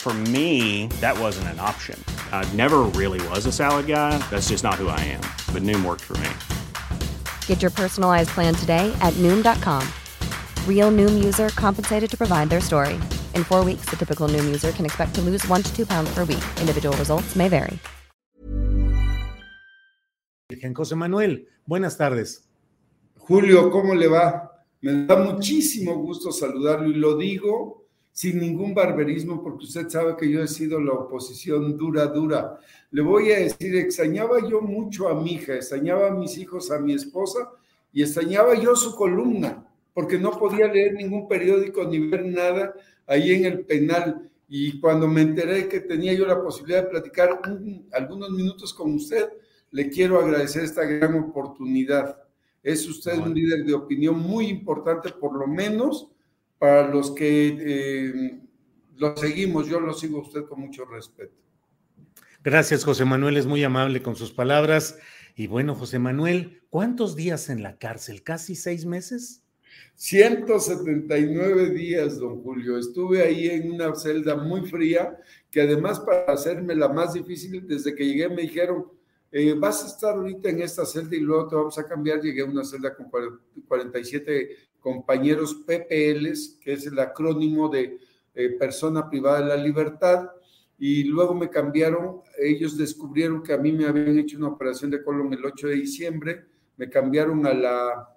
For me, that wasn't an option. I never really was a salad guy. That's just not who I am. But Noom worked for me. Get your personalized plan today at Noom.com. Real Noom user compensated to provide their story. In four weeks, the typical Noom user can expect to lose one to two pounds per week. Individual results may vary. Virgen José Manuel, buenas tardes. Julio, ¿cómo le va? Me da muchísimo gusto saludarlo y lo digo sin ningún barberismo porque usted sabe que yo he sido la oposición dura, dura. Le voy a decir, extrañaba yo mucho a mi hija, extrañaba a mis hijos, a mi esposa y extrañaba yo su columna porque no podía leer ningún periódico ni ver nada ahí en el penal. Y cuando me enteré que tenía yo la posibilidad de platicar un, algunos minutos con usted, le quiero agradecer esta gran oportunidad. Es usted un líder de opinión muy importante, por lo menos para los que eh, lo seguimos. Yo lo sigo a usted con mucho respeto. Gracias, José Manuel, es muy amable con sus palabras. Y bueno, José Manuel, ¿cuántos días en la cárcel? ¿Casi seis meses? 179 días, don Julio. Estuve ahí en una celda muy fría, que además para hacerme la más difícil, desde que llegué me dijeron, eh, vas a estar ahorita en esta celda y luego te vamos a cambiar. Llegué a una celda con 47 compañeros PPLs, que es el acrónimo de eh, persona privada de la libertad, y luego me cambiaron, ellos descubrieron que a mí me habían hecho una operación de colon el 8 de diciembre, me cambiaron a la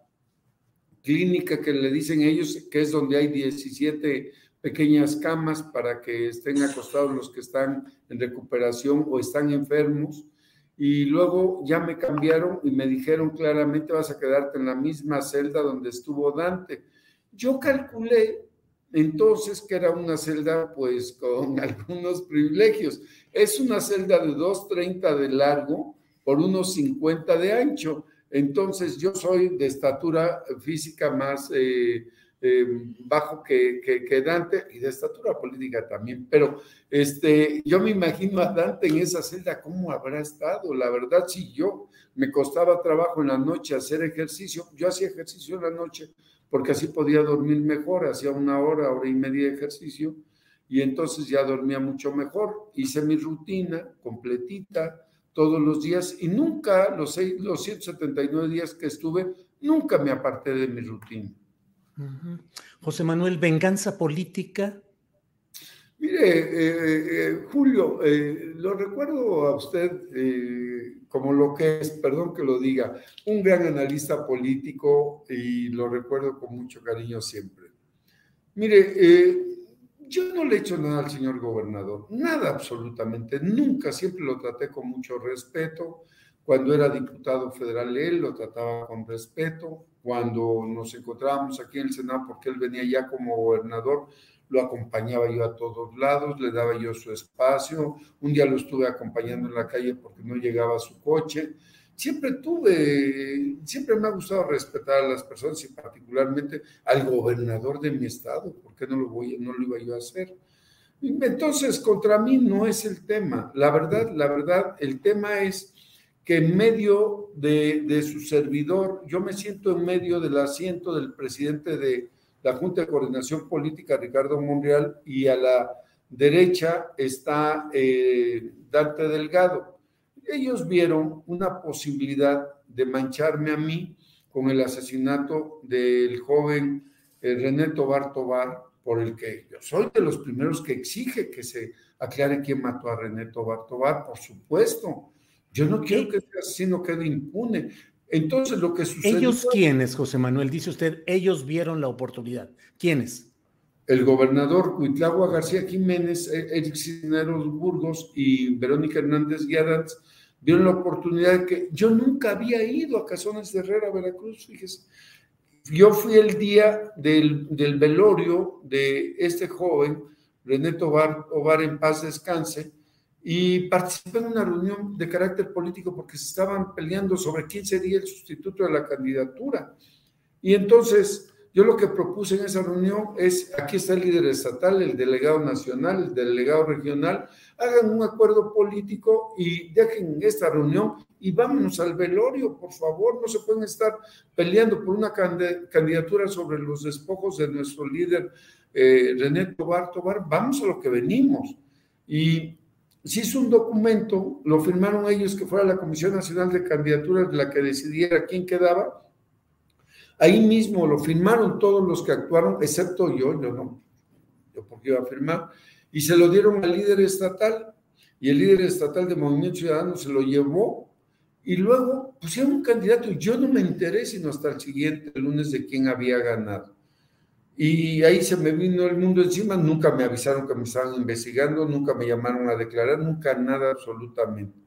clínica que le dicen ellos, que es donde hay 17 pequeñas camas para que estén acostados los que están en recuperación o están enfermos y luego ya me cambiaron y me dijeron claramente vas a quedarte en la misma celda donde estuvo Dante. Yo calculé entonces que era una celda pues con algunos privilegios. Es una celda de 2,30 de largo por unos 50 de ancho. Entonces yo soy de estatura física más... Eh, eh, bajo que, que, Dante y de estatura política también. Pero este, yo me imagino a Dante en esa celda, ¿cómo habrá estado? La verdad, si yo me costaba trabajo en la noche hacer ejercicio, yo hacía ejercicio en la noche porque así podía dormir mejor, hacía una hora, hora y media de ejercicio y entonces ya dormía mucho mejor. Hice mi rutina completita todos los días y nunca, los, seis, los 179 días que estuve, nunca me aparté de mi rutina. José Manuel, venganza política. Mire, eh, eh, Julio, eh, lo recuerdo a usted como lo que es, perdón que lo diga, un gran analista político y lo recuerdo con mucho cariño siempre. Mire, yo no le he hecho nada al señor gobernador, nada absolutamente, nunca, siempre lo traté con mucho respeto. Cuando era diputado federal, él lo trataba con respeto cuando nos encontrábamos aquí en el Senado, porque él venía ya como gobernador, lo acompañaba yo a todos lados, le daba yo su espacio. Un día lo estuve acompañando en la calle porque no llegaba su coche. Siempre tuve, siempre me ha gustado respetar a las personas y particularmente al gobernador de mi estado, porque no lo voy, no lo iba yo a hacer. Entonces, contra mí no es el tema. La verdad, la verdad, el tema es que en medio de, su servidor, yo me siento en medio del asiento del presidente de la Junta de Coordinación Política, Ricardo Monreal, y a la derecha está eh, Dante Delgado. Ellos vieron una posibilidad de mancharme a mí con el asesinato del joven eh, René Tobar Tobar, por el que yo soy de los primeros que exige que se aclare quién mató a René Tobar Tobar, por supuesto yo no quiero que este asesino quede impune. Entonces, lo que sucedió. ¿Ellos quiénes, José Manuel? Dice usted, ellos vieron la oportunidad. ¿Quiénes? El gobernador Cuitlagua García Jiménez, e-, Eric Cisneros Burgos y Verónica Hernández Guiadanz vieron la oportunidad de que yo nunca había ido a Casones de Herrera, Veracruz, fíjese. Yo fui el día del, del velorio de este joven, René Tobar, Tobar en paz descanse, y participé en una reunión de carácter político porque se estaban peleando sobre quién sería el sustituto de la candidatura. Y entonces yo lo que propuse en esa reunión es, aquí está el líder estatal, el delegado nacional, el delegado regional, hagan un acuerdo político y dejen esta reunión y vámonos al velorio, por favor, no se pueden estar peleando por una candidatura sobre los despojos de nuestro líder eh, René Tobar Tobar, vamos a lo que venimos. Y se hizo un documento, lo firmaron ellos que fuera la Comisión Nacional de Candidaturas la que decidiera quién quedaba. Ahí mismo lo firmaron todos los que actuaron, excepto yo, yo no, yo porque iba a firmar, y se lo dieron al líder estatal, y el líder estatal de Movimiento Ciudadano se lo llevó, y luego pusieron un candidato, y yo no me enteré sino hasta el siguiente lunes de quién había ganado. Y ahí se me vino el mundo encima, nunca me avisaron que me estaban investigando, nunca me llamaron a declarar, nunca nada absolutamente.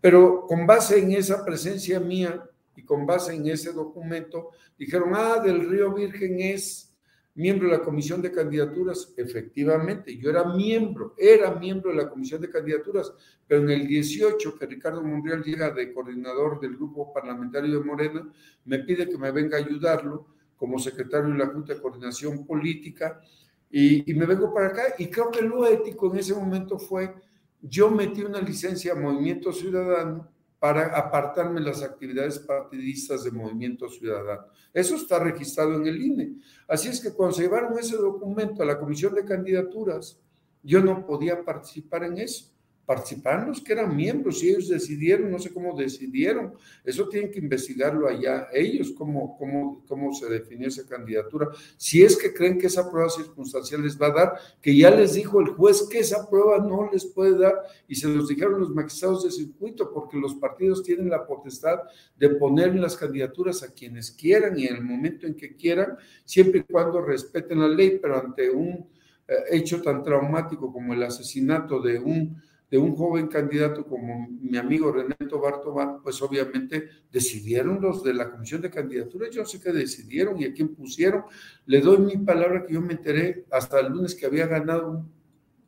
Pero con base en esa presencia mía y con base en ese documento, dijeron, ah, del Río Virgen es miembro de la comisión de candidaturas. Efectivamente, yo era miembro, era miembro de la comisión de candidaturas, pero en el 18 que Ricardo Monreal llega de coordinador del grupo parlamentario de Morena, me pide que me venga a ayudarlo como secretario de la Junta de Coordinación Política y, me vengo para acá y creo que lo ético en ese momento fue, yo metí una licencia a Movimiento Ciudadano para apartarme las actividades partidistas de Movimiento Ciudadano. Eso está registrado en el INE. Así es que cuando se llevaron ese documento a la Comisión de Candidaturas, yo no podía participar en eso participaron los que eran miembros y ellos decidieron, no sé cómo decidieron, eso tienen que investigarlo allá ellos, cómo, cómo, cómo se definió esa candidatura, si es que creen que esa prueba circunstancial les va a dar, que ya les dijo el juez que esa prueba no les puede dar y se los dijeron los magistrados de circuito, porque los partidos tienen la potestad de poner las candidaturas a quienes quieran y en el momento en que quieran, siempre y cuando respeten la ley, pero ante un eh, hecho tan traumático como el asesinato de un de un joven candidato como mi amigo René Tobar pues obviamente decidieron los de la comisión de candidaturas, yo sé qué decidieron y a quién pusieron. Le doy mi palabra que yo me enteré hasta el lunes que había ganado un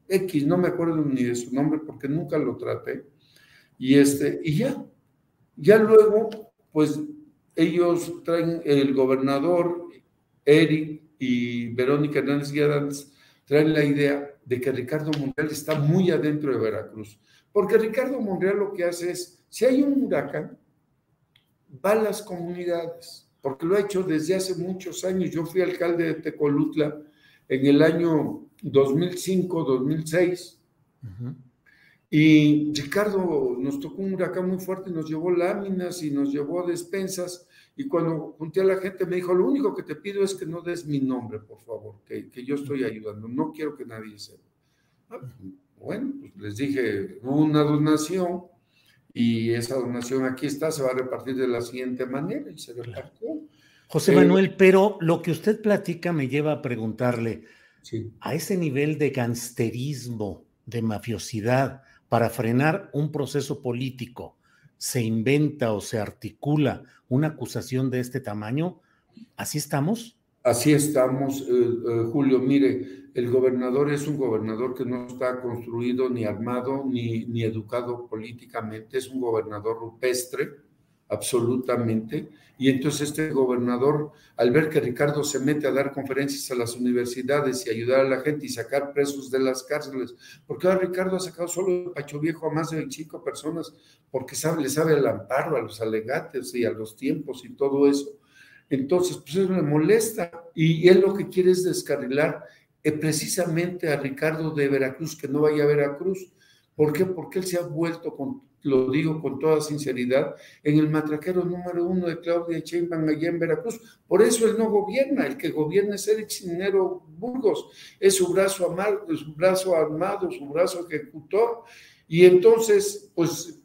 X, no me acuerdo ni de su nombre porque nunca lo traté. Y este, y ya, ya luego, pues ellos traen el gobernador Eric y Verónica Hernández Guiadans traen la idea de que Ricardo Monreal está muy adentro de Veracruz. Porque Ricardo Monreal lo que hace es, si hay un huracán, va a las comunidades, porque lo ha hecho desde hace muchos años. Yo fui alcalde de Tecolutla en el año 2005, 2006. Y Ricardo nos tocó un huracán muy fuerte, nos llevó láminas y nos llevó despensas y cuando junté a la gente me dijo, lo único que te pido es que no des mi nombre, por favor, que, que yo estoy ayudando, no quiero que nadie sepa. Ah, bueno, pues les dije, una donación y esa donación aquí está, se va a repartir de la siguiente manera y se repartió. José eh, Manuel, pero lo que usted platica me lleva a preguntarle, a ese nivel de gangsterismo, de mafiosidad, para frenar un proceso político, se inventa o se articula una acusación de este tamaño, ¿así estamos? Así estamos, eh, eh, Julio. Mire, el gobernador es un gobernador que no está construido ni armado ni, ni educado políticamente, es un gobernador rupestre, absolutamente. Y entonces este gobernador, al ver que Ricardo se mete a dar conferencias a las universidades y ayudar a la gente y sacar presos de las cárceles, porque ahora Ricardo ha sacado solo Pacho Viejo a más de 25 personas, porque sabe, le sabe al amparo, a los alegates y a los tiempos y todo eso. Entonces, pues eso le molesta y él lo que quiere es descarrilar eh, precisamente a Ricardo de Veracruz, que no vaya a Veracruz. ¿Por qué? Porque él se ha vuelto con lo digo con toda sinceridad, en el matraquero número uno de Claudia Sheinbaum allá en Veracruz. Por eso él no gobierna, el que gobierna es Eric Cinero Burgos, es su brazo, amado, su brazo armado, su brazo ejecutor. Y entonces, pues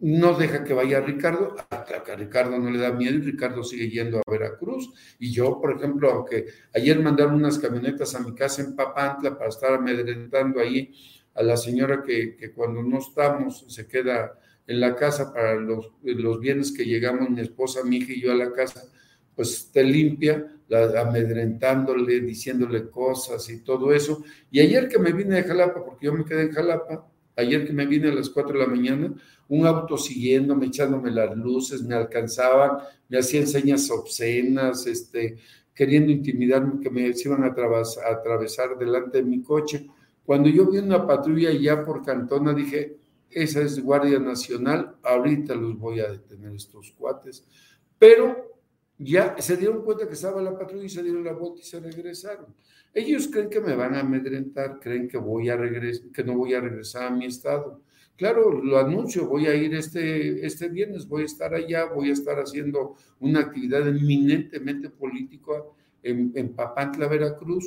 no deja que vaya Ricardo, a Ricardo no le da miedo y Ricardo sigue yendo a Veracruz. Y yo, por ejemplo, aunque ayer mandaron unas camionetas a mi casa en Papantla para estar amedrentando ahí a la señora que, cuando no estamos se queda en la casa para los, los bienes que llegamos, mi esposa, mi hija y yo a la casa, pues te limpia, amedrentándole, diciéndole cosas y todo eso. Y ayer que me vine de Jalapa, porque yo me quedé en Jalapa, ayer que me vine a las 4 de la mañana, un auto siguiéndome, echándome las luces, me alcanzaban, me hacían señas obscenas, este, queriendo intimidarme que me iban a, a atravesar delante de mi coche. Cuando yo vi una patrulla ya por Cantona, dije, esa es Guardia Nacional, ahorita los voy a detener estos cuates. Pero ya se dieron cuenta que estaba la patrulla y se dieron la vuelta y se regresaron. Ellos creen que me van a amedrentar, creen que, voy a que no voy a regresar a mi estado. Claro, lo anuncio, voy a ir este, este viernes, voy a estar allá, voy a estar haciendo una actividad eminentemente política en, en Papantla, Veracruz.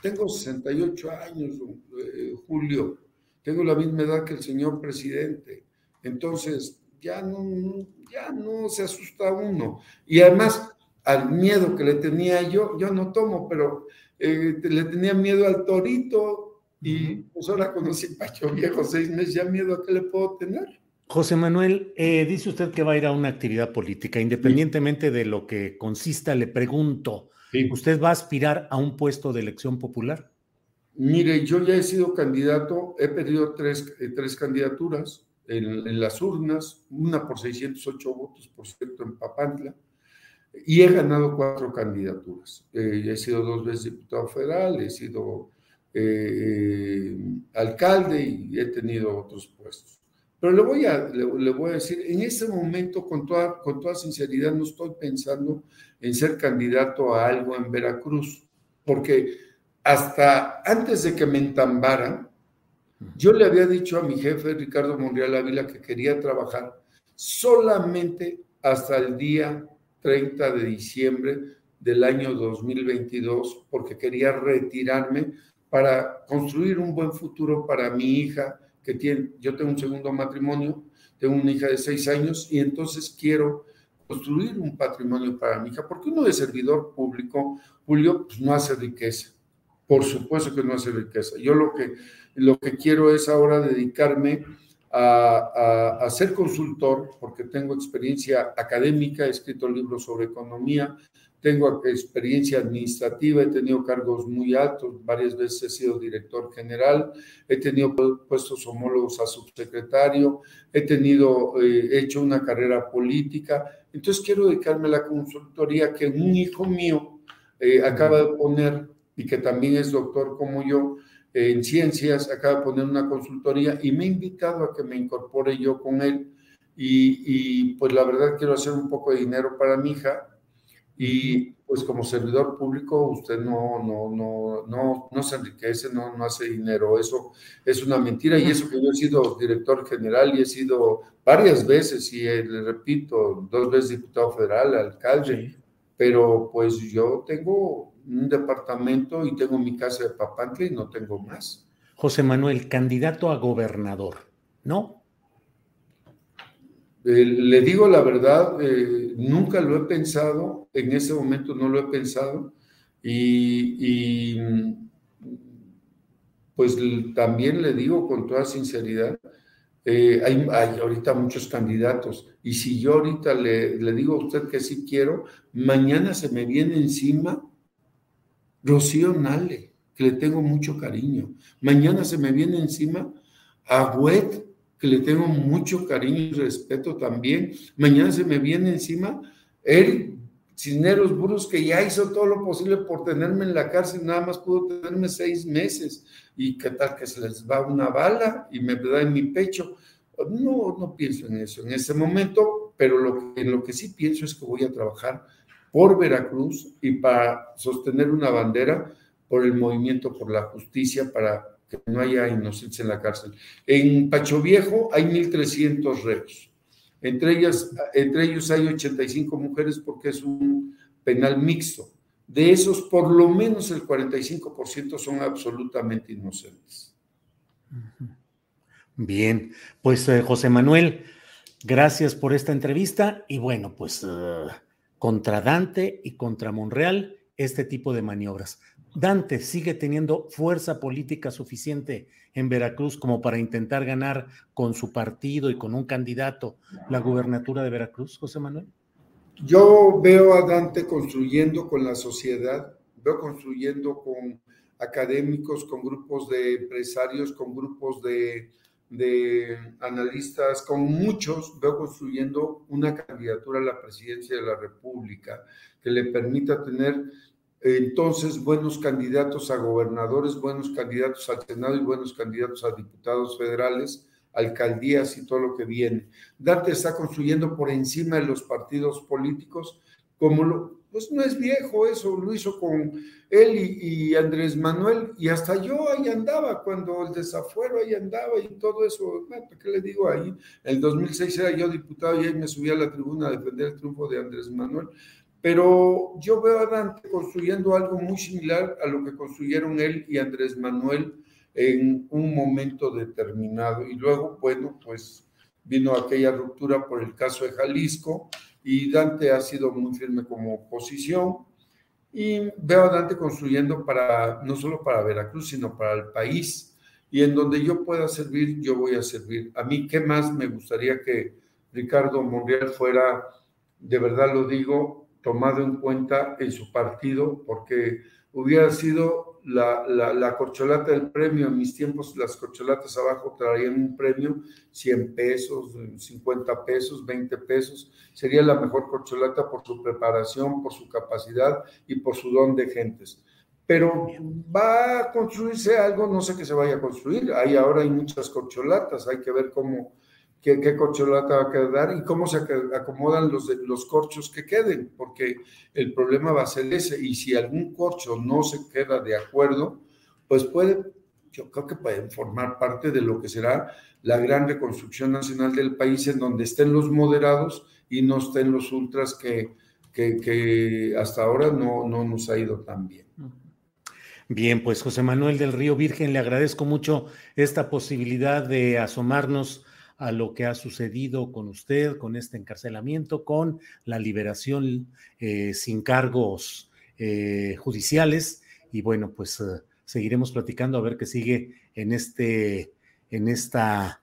Tengo 68 años, eh, Julio. Tengo la misma edad que el señor presidente. Entonces, ya no, ya no se asusta uno. Y además, al miedo que le tenía yo, yo no tomo, pero eh, le tenía miedo al torito y pues ahora conocí Pacho Viejo seis meses, ya miedo a qué le puedo tener. José Manuel, eh, dice usted que va a ir a una actividad política, independientemente de lo que consista, le pregunto, ¿Usted va a aspirar a un puesto de elección popular? Mire, yo ya he sido candidato, he pedido tres, eh, tres candidaturas en, las urnas, una por 608 votos, por cierto, en Papantla, y he ganado cuatro candidaturas. Eh, he sido dos veces diputado federal, he sido eh, alcalde y he tenido otros puestos. Pero le voy a, le, voy a decir, en este momento, con toda, con toda sinceridad, no estoy pensando en ser candidato a algo en Veracruz, porque hasta antes de que me entambaran, yo le había dicho a mi jefe, Ricardo Monreal Ávila, que quería trabajar solamente hasta el día 30 de diciembre del año 2022, porque quería retirarme para construir un buen futuro para mi hija, yo tengo un segundo matrimonio, tengo una hija de seis años y entonces quiero construir un patrimonio para mi hija, porque uno de servidor público, Julio, pues no hace riqueza. Por supuesto que no hace riqueza. Yo lo que, lo que quiero es ahora dedicarme a, a, ser consultor, porque tengo experiencia académica, he escrito libros sobre economía, tengo experiencia administrativa, he tenido cargos muy altos, varias veces he sido director general, he tenido puestos homólogos a subsecretario, he tenido, eh, he hecho una carrera política, entonces quiero dedicarme a la consultoría que un hijo mío eh, acaba de poner y que también es doctor como yo, en ciencias, acaba de poner una consultoría y me ha invitado a que me incorpore yo con él. Y, y pues la verdad quiero hacer un poco de dinero para mi hija y pues como servidor público usted no, no, no, no, no se enriquece, no, no hace dinero, eso es una mentira y eso que yo he sido director general y he sido varias veces y eh, le repito, dos veces diputado federal, alcalde, pero pues yo tengo un departamento y tengo mi casa de Papantla y no tengo más. José Manuel, candidato a gobernador, ¿no? Eh, le digo la verdad, eh, nunca lo he pensado, en ese momento no lo he pensado y, pues también le digo con toda sinceridad, eh, hay, ahorita muchos candidatos y si yo ahorita le, le, digo a usted que sí quiero, mañana se me viene encima Rocío Nale, que le tengo mucho cariño. Mañana se me viene encima Agüet, que le tengo mucho cariño y respeto también. Mañana se me viene encima él, Cisneros Burros, que ya hizo todo lo posible por tenerme en la cárcel, nada más pudo tenerme seis meses. Y qué tal que se les va una bala y me da en mi pecho. No, no pienso en eso en ese momento, pero en lo que sí pienso es que voy a trabajar por Veracruz y para sostener una bandera por el movimiento por la justicia, para que no haya inocencia en la cárcel. En Pacho Viejo hay 1.300 reos. Entre, ellas, entre ellos hay 85 mujeres porque es un penal mixto. De esos, por lo menos el 45% son absolutamente inocentes. Bien, pues eh, José Manuel, gracias por esta entrevista y bueno, pues uh, contra Dante y contra Monreal, este tipo de maniobras. Dante sigue teniendo fuerza política suficiente en Veracruz como para intentar ganar con su partido y con un candidato la gubernatura de Veracruz, José Manuel? Yo veo a Dante construyendo con la sociedad, veo construyendo con académicos, con grupos de empresarios, con grupos de, analistas, con muchos, veo construyendo una candidatura a la presidencia de la República que le permita tener entonces buenos candidatos a gobernadores, buenos candidatos al Senado y buenos candidatos a diputados federales, alcaldías y todo lo que viene. Dante está construyendo por encima de los partidos políticos, como lo, pues no es viejo eso, lo hizo con él y, Andrés Manuel, y hasta yo ahí andaba, cuando el desafuero ahí andaba y todo eso, ¿qué le digo ahí? En el 2006 era yo diputado y ahí me subí a la tribuna a defender el triunfo de Andrés Manuel, pero yo veo a Dante construyendo algo muy similar a lo que construyeron él y Andrés Manuel en un momento determinado. Y luego, bueno, pues vino aquella ruptura por el caso de Jalisco y Dante ha sido muy firme como oposición. Y veo a Dante construyendo para, no solo para Veracruz, sino para el país. Y en donde yo pueda servir, yo voy a servir. A mí, ¿qué más me gustaría que Ricardo Monreal fuera, de verdad lo digo, tomado en cuenta en su partido, porque hubiera sido la, la, corcholata del premio. En mis tiempos, las corcholatas abajo traían un premio, 100 pesos, 50 pesos, 20 pesos. Sería la mejor corcholata por su preparación, por su capacidad y por su don de gentes. Pero va a construirse algo, no sé qué se vaya a construir. Ahí ahora hay muchas corcholatas, hay que ver cómo qué, corcholata va a quedar y cómo se acomodan los, los corchos que queden, porque el problema va a ser ese. Y si algún corcho no se queda de acuerdo, pues puede, yo creo que pueden formar parte de lo que será la gran reconstrucción nacional del país, en donde estén los moderados y no estén los ultras que, que, que hasta ahora no, no nos ha ido tan bien. Bien, pues José Manuel del Río Virgen, le agradezco mucho esta posibilidad de asomarnos a lo que ha sucedido con usted, con este encarcelamiento, con la liberación eh, sin cargos eh, judiciales. Y bueno, pues eh, seguiremos platicando a ver qué sigue en, este, en esta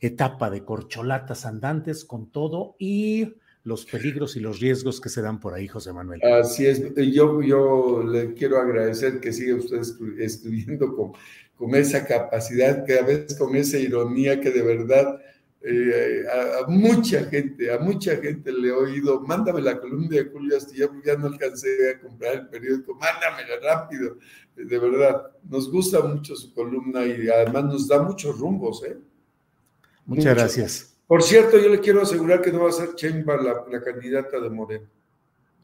etapa de corcholatas andantes con todo y los peligros y los riesgos que se dan por ahí, José Manuel. Así es, yo, yo le quiero agradecer que siga usted escribiendo con, con esa capacidad, que a veces con esa ironía que de verdad eh, a, mucha gente, a mucha gente le he oído, mándame la columna de Julio Astillero, ya no alcancé a comprar el periódico, mándamela rápido. De verdad, nos gusta mucho su columna y además nos da muchos rumbos. ¿eh? Muchas gracias. Por cierto, yo le quiero asegurar que no va a ser Chemba la, la candidata de Moreno.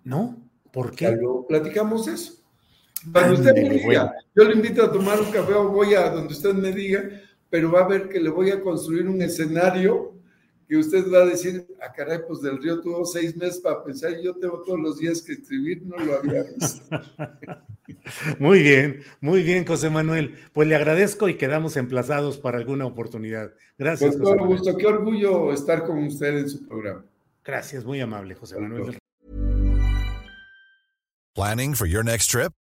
¿No? ¿Por qué? Luego platicamos eso. Cuando usted me diga, yo le invito a tomar un café o voy a donde usted me diga, pero va a ver que le voy a construir un escenario que usted va a decir, a ah, caray, pues del río tuvo seis meses para pensar, yo tengo todos los días que escribir, no lo había visto. muy bien, muy bien, José Manuel. Pues le agradezco y quedamos emplazados para alguna oportunidad. Gracias. Con todo gusto, qué orgullo estar con usted en su programa. Gracias, muy amable, José Manuel. Planning for your next trip?